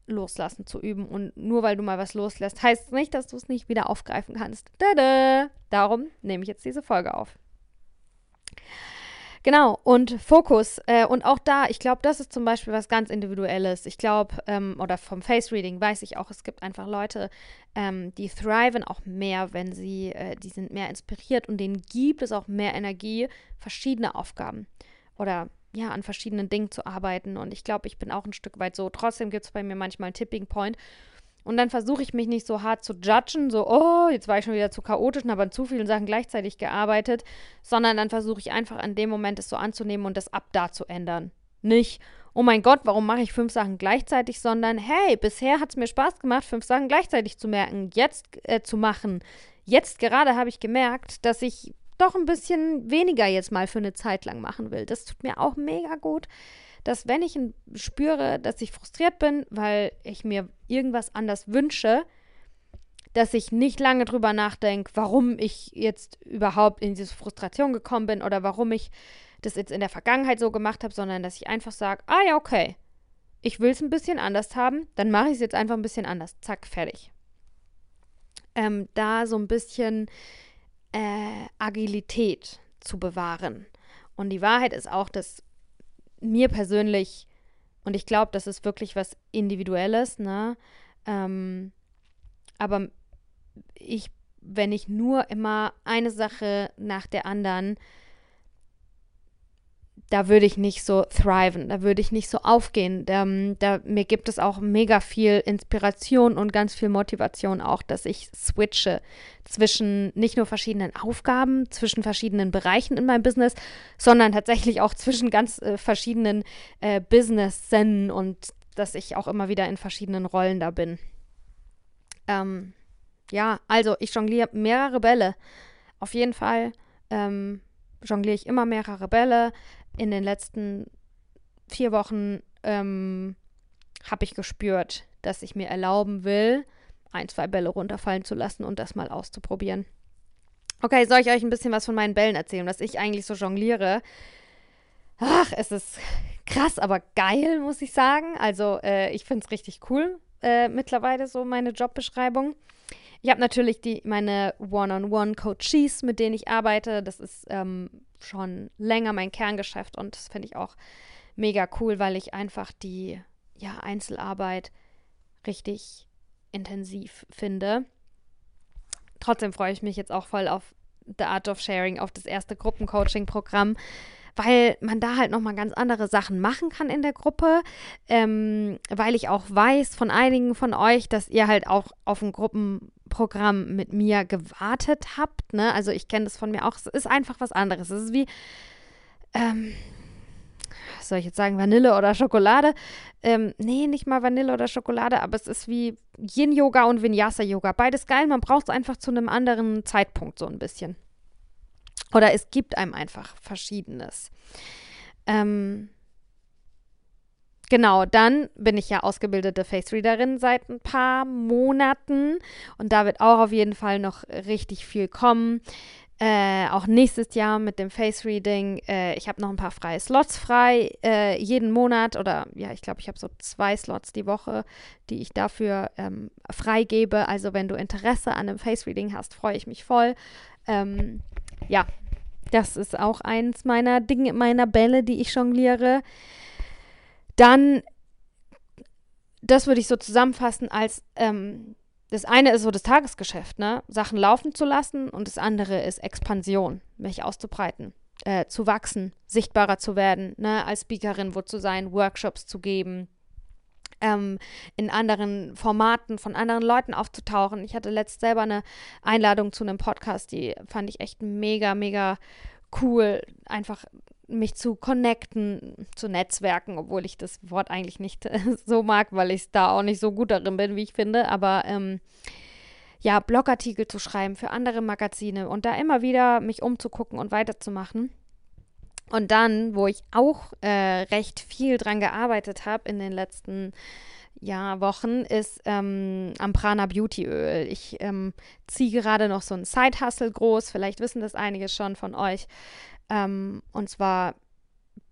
Loslassen zu üben. Und nur weil du mal was loslässt, heißt es nicht, dass du es nicht wieder aufgreifen kannst. Tada! Darum nehme ich jetzt diese Folge auf. Genau, und Fokus. Äh, und auch da, ich glaube, das ist zum Beispiel was ganz Individuelles. Ich glaube, ähm, oder vom Face Reading weiß ich auch, es gibt einfach Leute, ähm, die thriven auch mehr, wenn sie, äh, die sind mehr inspiriert und denen gibt es auch mehr Energie, verschiedene Aufgaben oder ja, an verschiedenen Dingen zu arbeiten. Und ich glaube, ich bin auch ein Stück weit so. Trotzdem gibt es bei mir manchmal einen Tipping Point. Und dann versuche ich mich nicht so hart zu judgen, so, oh, jetzt war ich schon wieder zu chaotisch und habe an zu vielen Sachen gleichzeitig gearbeitet, sondern dann versuche ich einfach an dem Moment es so anzunehmen und das ab da zu ändern. Nicht, oh mein Gott, warum mache ich fünf Sachen gleichzeitig, sondern hey, bisher hat es mir Spaß gemacht, fünf Sachen gleichzeitig zu merken, jetzt äh, zu machen. Jetzt gerade habe ich gemerkt, dass ich doch ein bisschen weniger jetzt mal für eine Zeit lang machen will. Das tut mir auch mega gut dass wenn ich spüre, dass ich frustriert bin, weil ich mir irgendwas anders wünsche, dass ich nicht lange drüber nachdenke, warum ich jetzt überhaupt in diese Frustration gekommen bin oder warum ich das jetzt in der Vergangenheit so gemacht habe, sondern dass ich einfach sage, ah ja, okay, ich will es ein bisschen anders haben, dann mache ich es jetzt einfach ein bisschen anders. Zack, fertig. Ähm, da so ein bisschen äh, Agilität zu bewahren. Und die Wahrheit ist auch, dass mir persönlich, und ich glaube, das ist wirklich was Individuelles, ne? Ähm, aber ich, wenn ich nur immer eine Sache nach der anderen da würde ich nicht so thriven, da würde ich nicht so aufgehen. Da, da, mir gibt es auch mega viel Inspiration und ganz viel Motivation auch, dass ich switche zwischen nicht nur verschiedenen Aufgaben, zwischen verschiedenen Bereichen in meinem Business, sondern tatsächlich auch zwischen ganz äh, verschiedenen äh, Businessen und dass ich auch immer wieder in verschiedenen Rollen da bin. Ähm, ja, also ich jongliere mehrere Bälle. Auf jeden Fall ähm, jongliere ich immer mehrere Bälle in den letzten vier Wochen ähm, habe ich gespürt, dass ich mir erlauben will, ein, zwei Bälle runterfallen zu lassen und das mal auszuprobieren. Okay, soll ich euch ein bisschen was von meinen Bällen erzählen, was ich eigentlich so jongliere? Ach, es ist krass, aber geil, muss ich sagen. Also, äh, ich finde es richtig cool äh, mittlerweile, so meine Jobbeschreibung. Ich habe natürlich die, meine One-on-One-Coaches, mit denen ich arbeite. Das ist ähm, schon länger mein Kerngeschäft und das finde ich auch mega cool, weil ich einfach die ja, Einzelarbeit richtig intensiv finde. Trotzdem freue ich mich jetzt auch voll auf The Art of Sharing, auf das erste Gruppencoaching-Programm, weil man da halt nochmal ganz andere Sachen machen kann in der Gruppe, ähm, weil ich auch weiß von einigen von euch, dass ihr halt auch auf ein Gruppenprogramm mit mir gewartet habt. Ne? Also ich kenne das von mir auch. Es ist einfach was anderes. Es ist wie, ähm, soll ich jetzt sagen, Vanille oder Schokolade? Ähm, nee, nicht mal Vanille oder Schokolade, aber es ist wie Yin-Yoga und Vinyasa-Yoga. Beides geil, man braucht es einfach zu einem anderen Zeitpunkt so ein bisschen. Oder es gibt einem einfach Verschiedenes. Ähm, genau, dann bin ich ja ausgebildete Face Readerin seit ein paar Monaten und da wird auch auf jeden Fall noch richtig viel kommen. Äh, auch nächstes Jahr mit dem Face Reading. Äh, ich habe noch ein paar freie Slots frei, äh, jeden Monat oder ja, ich glaube, ich habe so zwei Slots die Woche, die ich dafür ähm, freigebe. Also, wenn du Interesse an einem Face Reading hast, freue ich mich voll. Ähm, ja, das ist auch eins meiner Dinge, meiner Bälle, die ich jongliere. Dann, das würde ich so zusammenfassen als, ähm, das eine ist so das Tagesgeschäft, ne? Sachen laufen zu lassen und das andere ist Expansion, mich auszubreiten, äh, zu wachsen, sichtbarer zu werden, ne? Als Speakerin wo zu sein, Workshops zu geben, ähm, in anderen Formaten von anderen Leuten aufzutauchen. Ich hatte letzt selber eine Einladung zu einem Podcast, die fand ich echt mega, mega cool. Einfach mich zu connecten, zu Netzwerken, obwohl ich das Wort eigentlich nicht so mag, weil ich da auch nicht so gut darin bin, wie ich finde. Aber ähm, ja, Blogartikel zu schreiben für andere Magazine und da immer wieder mich umzugucken und weiterzumachen. Und dann, wo ich auch äh, recht viel dran gearbeitet habe in den letzten ja, Wochen, ist ähm, am Prana Beauty Öl. Ich ähm, ziehe gerade noch so ein Side-Hustle groß, vielleicht wissen das einige schon von euch. Ähm, und zwar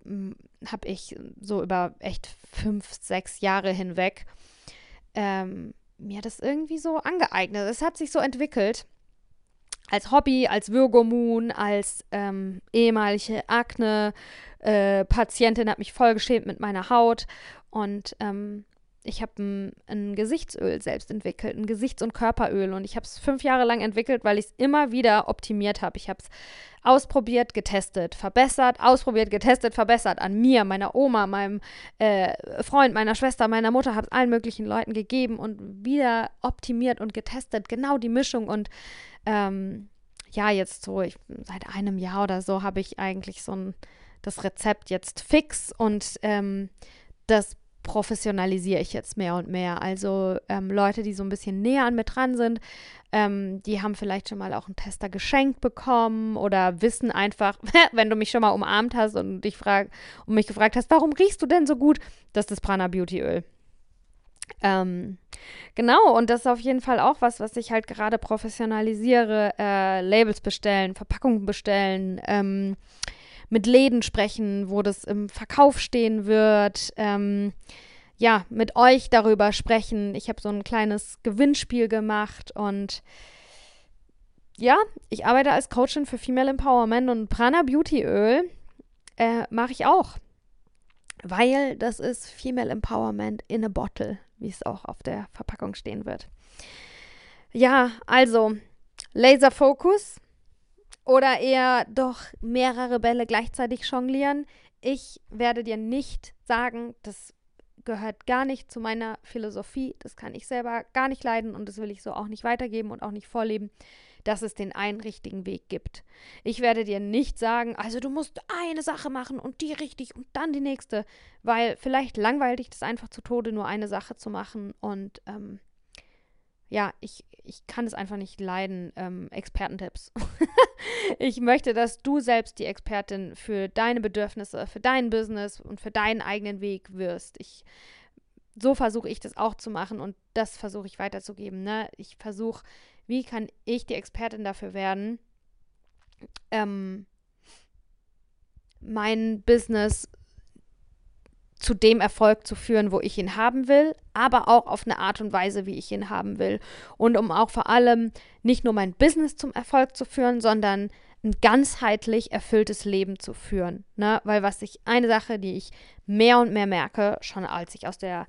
hm, habe ich so über echt fünf, sechs Jahre hinweg ähm, mir das irgendwie so angeeignet. Es hat sich so entwickelt. Als Hobby, als Virgo-Moon, als ähm, ehemalige Akne-Patientin, äh, habe mich voll geschämt mit meiner Haut. Und ähm, ich habe ein, ein, Gesichtsöl selbst entwickelt, ein Gesichts- und Körperöl. Und ich habe es fünf Jahre lang entwickelt, weil ich es immer wieder optimiert habe. Ich habe es ausprobiert, getestet, verbessert, ausprobiert, getestet, verbessert. An mir, meiner Oma, meinem äh, Freund, meiner Schwester, meiner Mutter, habe es allen möglichen Leuten gegeben und wieder optimiert und getestet. Genau die Mischung. Und ähm, ja, jetzt so, ich, seit einem Jahr oder so habe ich eigentlich so ein, das Rezept jetzt fix und ähm, das professionalisiere ich jetzt mehr und mehr. Also ähm, Leute, die so ein bisschen näher an mir dran sind, ähm, die haben vielleicht schon mal auch einen Tester geschenkt bekommen oder wissen einfach, wenn du mich schon mal umarmt hast und dich frag, und mich gefragt hast, warum riechst du denn so gut? Das ist das Prana Beauty Öl. Ähm, genau, und das ist auf jeden Fall auch was, was ich halt gerade professionalisiere. Äh, Labels bestellen, Verpackungen bestellen, ähm, mit Läden sprechen, wo das im Verkauf stehen wird. Ähm, ja, mit euch darüber sprechen. Ich habe so ein kleines Gewinnspiel gemacht und ja, ich arbeite als Coachin für Female Empowerment und Prana Beauty Öl äh, mache ich auch. Weil das ist Female Empowerment in a Bottle, wie es auch auf der Verpackung stehen wird. Ja, also Laser Focus oder eher doch mehrere Bälle gleichzeitig jonglieren. Ich werde dir nicht sagen, das gehört gar nicht zu meiner Philosophie, das kann ich selber gar nicht leiden und das will ich so auch nicht weitergeben und auch nicht vorleben, dass es den einen richtigen Weg gibt. Ich werde dir nicht sagen, also du musst eine Sache machen und die richtig und dann die nächste, weil vielleicht langweilt dich das einfach zu Tode, nur eine Sache zu machen und ähm, ja, ich, ich kann es einfach nicht leiden, ähm, Expertentipps. ich möchte, dass du selbst die Expertin für deine Bedürfnisse, für dein Business und für deinen eigenen Weg wirst. Ich, so versuche ich das auch zu machen und das versuche ich weiterzugeben. Ne? Ich versuche, wie kann ich die Expertin dafür werden, ähm, mein Business zu dem Erfolg zu führen, wo ich ihn haben will, aber auch auf eine Art und Weise, wie ich ihn haben will. Und um auch vor allem nicht nur mein Business zum Erfolg zu führen, sondern ein ganzheitlich erfülltes Leben zu führen. Ne? Weil was ich, eine Sache, die ich mehr und mehr merke, schon als ich aus der,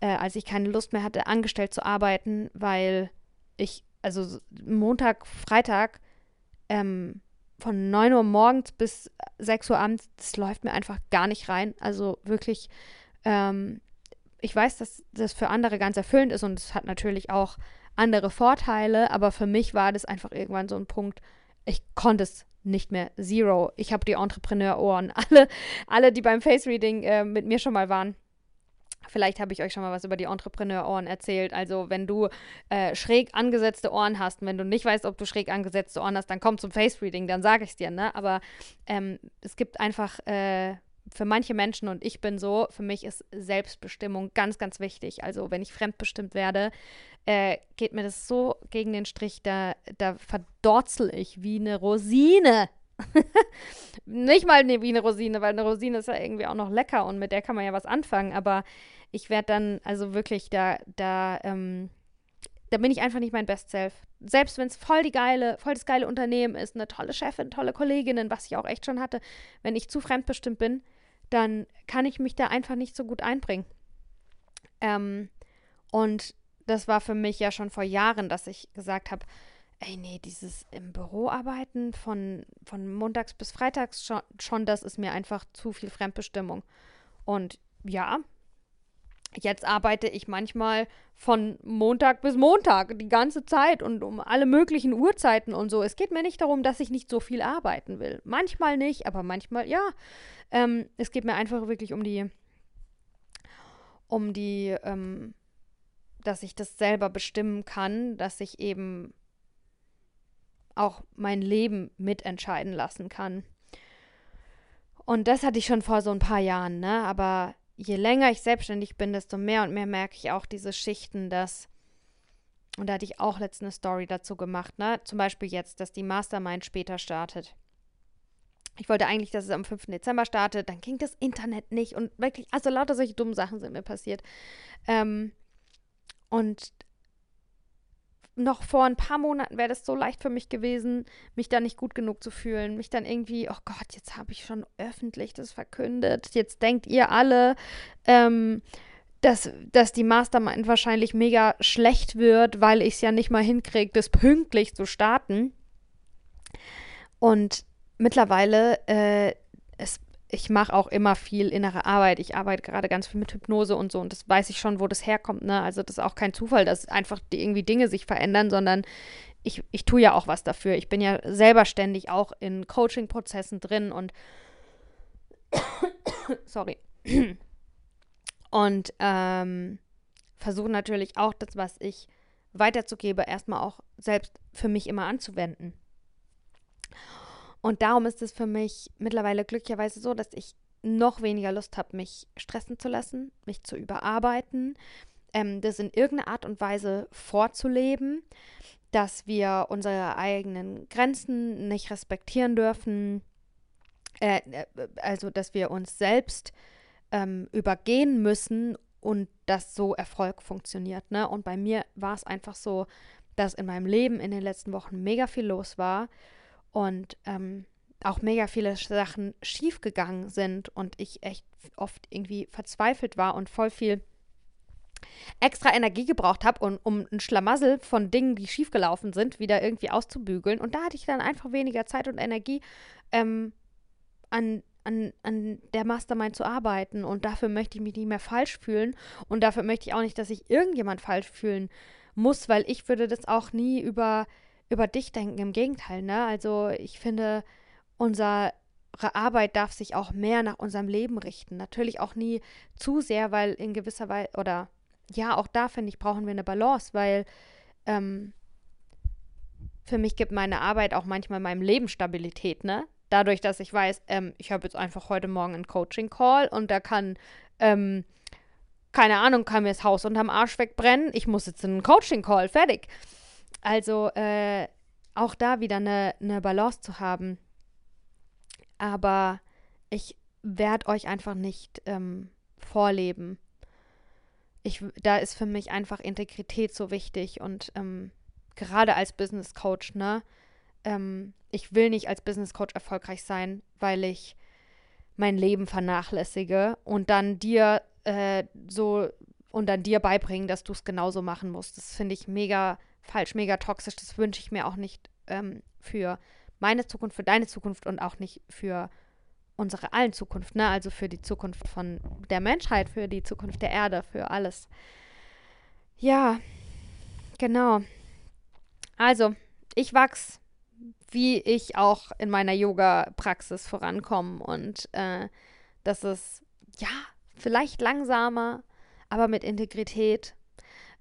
äh, als ich keine Lust mehr hatte, angestellt zu arbeiten, weil ich, also Montag, Freitag, ähm, von 9 Uhr morgens bis 6 Uhr abends, das läuft mir einfach gar nicht rein. Also wirklich, ähm, ich weiß, dass das für andere ganz erfüllend ist und es hat natürlich auch andere Vorteile, aber für mich war das einfach irgendwann so ein Punkt, ich konnte es nicht mehr. Zero. Ich habe die Entrepreneur-Ohren. Alle, alle, die beim Face Reading äh, mit mir schon mal waren, Vielleicht habe ich euch schon mal was über die Entrepreneur-Ohren erzählt. Also, wenn du äh, schräg angesetzte Ohren hast wenn du nicht weißt, ob du schräg angesetzte Ohren hast, dann komm zum Face-Reading, dann sage ich es dir, ne? Aber ähm, es gibt einfach äh, für manche Menschen und ich bin so, für mich ist Selbstbestimmung ganz, ganz wichtig. Also, wenn ich fremdbestimmt werde, äh, geht mir das so gegen den Strich, da, da verdorzel ich wie eine Rosine. nicht mal wie eine Rosine, weil eine Rosine ist ja irgendwie auch noch lecker und mit der kann man ja was anfangen, aber ich werde dann, also wirklich, da, da, ähm, da bin ich einfach nicht mein Best Self. Selbst wenn es voll die geile, voll das geile Unternehmen ist, eine tolle Chefin, tolle Kolleginnen, was ich auch echt schon hatte, wenn ich zu fremdbestimmt bin, dann kann ich mich da einfach nicht so gut einbringen. Ähm, und das war für mich ja schon vor Jahren, dass ich gesagt habe, ey, nee, dieses im Büro arbeiten von, von montags bis freitags schon, schon, das ist mir einfach zu viel Fremdbestimmung. Und ja, Jetzt arbeite ich manchmal von Montag bis Montag die ganze Zeit und um alle möglichen Uhrzeiten und so. Es geht mir nicht darum, dass ich nicht so viel arbeiten will. Manchmal nicht, aber manchmal ja. Ähm, es geht mir einfach wirklich um die, um die, ähm, dass ich das selber bestimmen kann, dass ich eben auch mein Leben mitentscheiden lassen kann. Und das hatte ich schon vor so ein paar Jahren, ne? Aber je länger ich selbstständig bin, desto mehr und mehr merke ich auch diese Schichten, dass, und da hatte ich auch letzte eine Story dazu gemacht, ne? Zum Beispiel jetzt, dass die Mastermind später startet. Ich wollte eigentlich, dass es am 5. Dezember startet, dann ging das Internet nicht und wirklich, also lauter solche dummen Sachen sind mir passiert. Ähm, und noch vor ein paar Monaten wäre das so leicht für mich gewesen, mich da nicht gut genug zu fühlen, mich dann irgendwie, oh Gott, jetzt habe ich schon öffentlich das verkündet. Jetzt denkt ihr alle, ähm, dass, dass die Mastermind wahrscheinlich mega schlecht wird, weil ich es ja nicht mal hinkriege, das pünktlich zu starten. Und mittlerweile, äh, ich mache auch immer viel innere Arbeit. Ich arbeite gerade ganz viel mit Hypnose und so und das weiß ich schon, wo das herkommt. Ne? Also das ist auch kein Zufall, dass einfach die, irgendwie Dinge sich verändern, sondern ich, ich tue ja auch was dafür. Ich bin ja selber ständig auch in Coaching-Prozessen drin und sorry. Und ähm, versuche natürlich auch das, was ich weiterzugebe, erstmal auch selbst für mich immer anzuwenden. Und darum ist es für mich mittlerweile glücklicherweise so, dass ich noch weniger Lust habe, mich stressen zu lassen, mich zu überarbeiten, ähm, das in irgendeiner Art und Weise vorzuleben, dass wir unsere eigenen Grenzen nicht respektieren dürfen, äh, äh also dass wir uns selbst ähm, übergehen müssen und dass so Erfolg funktioniert. Ne? Und bei mir war es einfach so, dass in meinem Leben in den letzten Wochen mega viel los war und ähm, auch mega viele Sachen schiefgegangen sind und ich echt oft irgendwie verzweifelt war und voll viel extra Energie gebraucht habe, um, um ein Schlamassel von Dingen, die schiefgelaufen sind, wieder irgendwie auszubügeln. Und da hatte ich dann einfach weniger Zeit und Energie, ähm, an, an, an der Mastermind zu arbeiten. Und dafür möchte ich mich nicht mehr falsch fühlen. Und dafür möchte ich auch nicht, dass sich irgendjemand falsch fühlen muss, weil ich würde das auch nie über über dich denken. Im Gegenteil, ne? Also ich finde, unsere Arbeit darf sich auch mehr nach unserem Leben richten. Natürlich auch nie zu sehr, weil in gewisser Weise, oder ja, auch da finde ich, brauchen wir eine Balance, weil ähm, für mich gibt meine Arbeit auch manchmal meinem Leben Stabilität, ne? Dadurch, dass ich weiß, ähm, ich habe jetzt einfach heute Morgen einen Coaching-Call und da kann, ähm, keine Ahnung, kann mir das Haus unterm Arsch wegbrennen. Ich muss jetzt einen Coaching-Call, fertig. Also äh, auch da wieder eine, eine Balance zu haben. Aber ich werde euch einfach nicht ähm, vorleben. Ich, da ist für mich einfach Integrität so wichtig und ähm, gerade als Business Coach, ne? Ähm, ich will nicht als Business Coach erfolgreich sein, weil ich mein Leben vernachlässige und dann dir äh, so und dann dir beibringen, dass du es genauso machen musst. Das finde ich mega falsch, mega toxisch. Das wünsche ich mir auch nicht ähm, für meine Zukunft, für deine Zukunft und auch nicht für unsere allen Zukunft, ne? Also für die Zukunft von der Menschheit, für die Zukunft der Erde, für alles. Ja, genau. Also, ich wachs, wie ich auch in meiner Yoga-Praxis vorankomme und äh, das ist ja vielleicht langsamer, aber mit Integrität.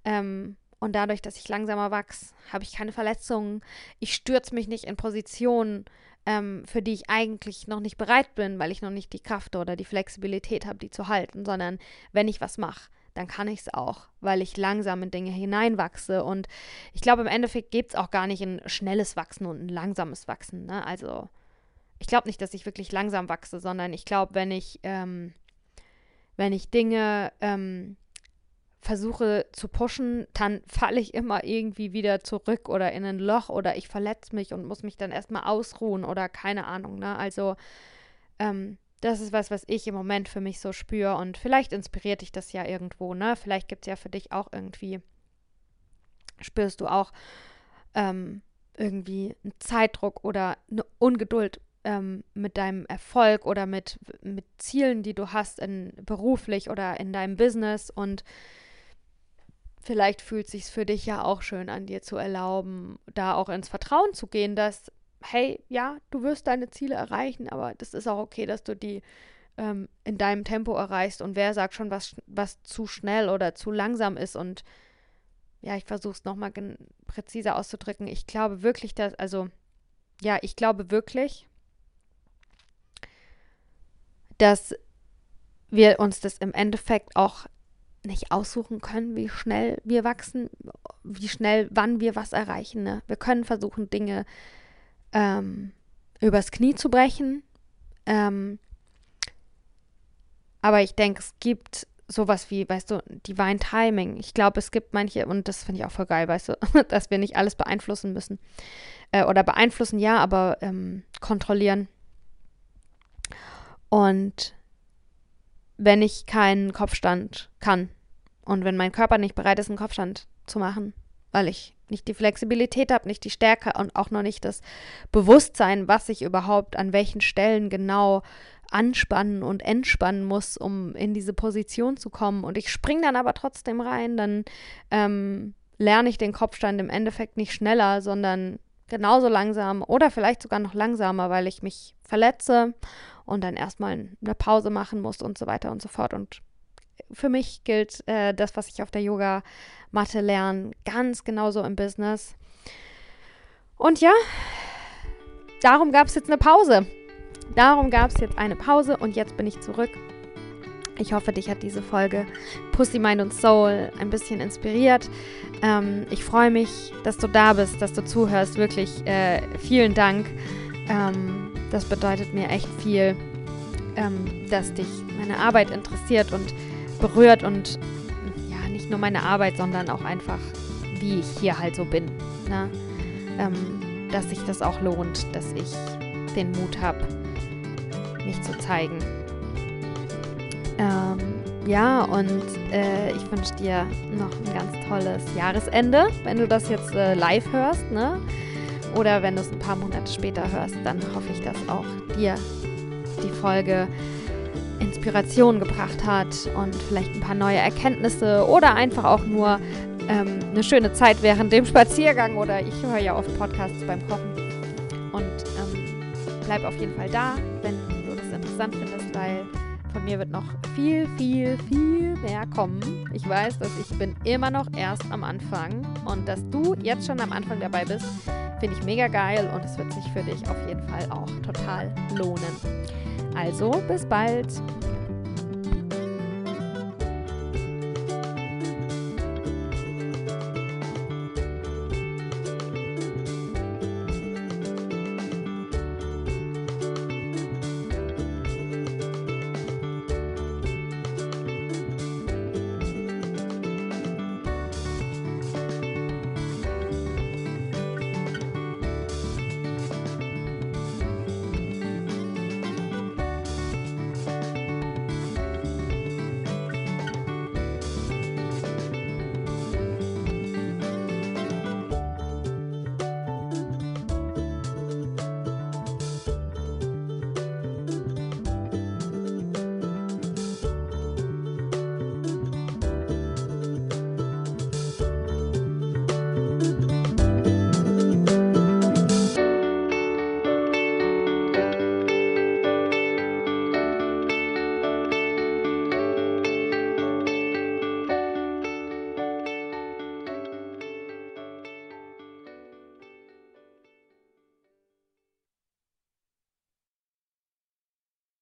Ähm, und dadurch, dass ich langsamer wachse, habe ich keine Verletzungen. Ich stürze mich nicht in Positionen, ähm, für die ich eigentlich noch nicht bereit bin, weil ich noch nicht die Kraft oder die Flexibilität habe, die zu halten, sondern wenn ich was mache, dann kann ich es auch, weil ich langsam in Dinge hineinwachse. Und ich glaube, im Endeffekt gibt es auch gar nicht ein schnelles Wachsen und ein langsames Wachsen. Ne? Also ich glaube nicht, dass ich wirklich langsam wachse, sondern ich glaube, wenn ich, ähm, wenn ich Dinge ähm, versuche zu pushen, dann falle ich immer irgendwie wieder zurück oder in ein Loch oder ich verletze mich und muss mich dann erstmal ausruhen oder keine Ahnung, ne? Also, ähm, das ist was, was ich im Moment für mich so spüre und vielleicht inspiriert dich das ja irgendwo, ne? Vielleicht gibt es ja für dich auch irgendwie, spürst du auch ähm, irgendwie einen Zeitdruck oder eine Ungeduld ähm, mit deinem Erfolg oder mit, mit Zielen, die du hast in beruflich oder in deinem Business und vielleicht fühlt es sich für dich ja auch schön an, dir zu erlauben, da auch ins Vertrauen zu gehen, dass, hey, ja, du wirst deine Ziele erreichen, aber das ist auch okay, dass du die ähm, in deinem Tempo erreichst und wer sagt schon, was, was zu schnell oder zu langsam ist und ja, ich versuche es nochmal präziser auszudrücken. Ich glaube wirklich, dass, also, ja, ich glaube wirklich, dass wir uns das im Endeffekt auch nicht aussuchen können, wie schnell wir wachsen, wie schnell, wann wir was erreichen. Ne? Wir können versuchen, Dinge ähm, übers Knie zu brechen. Ähm, aber ich denke, es gibt sowas wie, weißt du, Divine Timing. Ich glaube, es gibt manche, und das finde ich auch voll geil, weißt du, dass wir nicht alles beeinflussen müssen. Äh, oder beeinflussen, ja, aber ähm, kontrollieren. Und wenn ich keinen Kopfstand kann und wenn mein Körper nicht bereit ist, einen Kopfstand zu machen, weil ich nicht die Flexibilität habe, nicht die Stärke und auch noch nicht das Bewusstsein, was ich überhaupt an welchen Stellen genau anspannen und entspannen muss, um in diese Position zu kommen. Und ich springe dann aber trotzdem rein, dann ähm, lerne ich den Kopfstand im Endeffekt nicht schneller, sondern genauso langsam oder vielleicht sogar noch langsamer, weil ich mich verletze und dann erstmal eine Pause machen muss und so weiter und so fort. Und für mich gilt äh, das, was ich auf der Yoga-Matte lerne, ganz genauso im Business. Und ja, darum gab es jetzt eine Pause. Darum gab es jetzt eine Pause und jetzt bin ich zurück. Ich hoffe, dich hat diese Folge Pussy, Mind und Soul ein bisschen inspiriert. Ähm, ich freue mich, dass du da bist, dass du zuhörst. Wirklich äh, vielen Dank. Ähm, das bedeutet mir echt viel, ähm, dass dich meine Arbeit interessiert und berührt und ja, nicht nur meine Arbeit, sondern auch einfach, wie ich hier halt so bin. Ne? Ähm, dass sich das auch lohnt, dass ich den Mut habe, mich zu zeigen. Ähm, ja, und äh, ich wünsche dir noch ein ganz tolles Jahresende, wenn du das jetzt äh, live hörst, ne? Oder wenn du es ein paar Monate später hörst, dann hoffe ich, dass auch dir die Folge Inspiration gebracht hat und vielleicht ein paar neue Erkenntnisse oder einfach auch nur ähm, eine schöne Zeit während dem Spaziergang oder ich höre ja oft Podcasts beim Kochen. Und ähm, bleib auf jeden Fall da, wenn du das interessant findest, weil von mir wird noch viel, viel, viel mehr kommen. Ich weiß, dass ich bin immer noch erst am Anfang und dass du jetzt schon am Anfang dabei bist, finde ich mega geil und es wird sich für dich auf jeden Fall auch total lohnen. Also bis bald.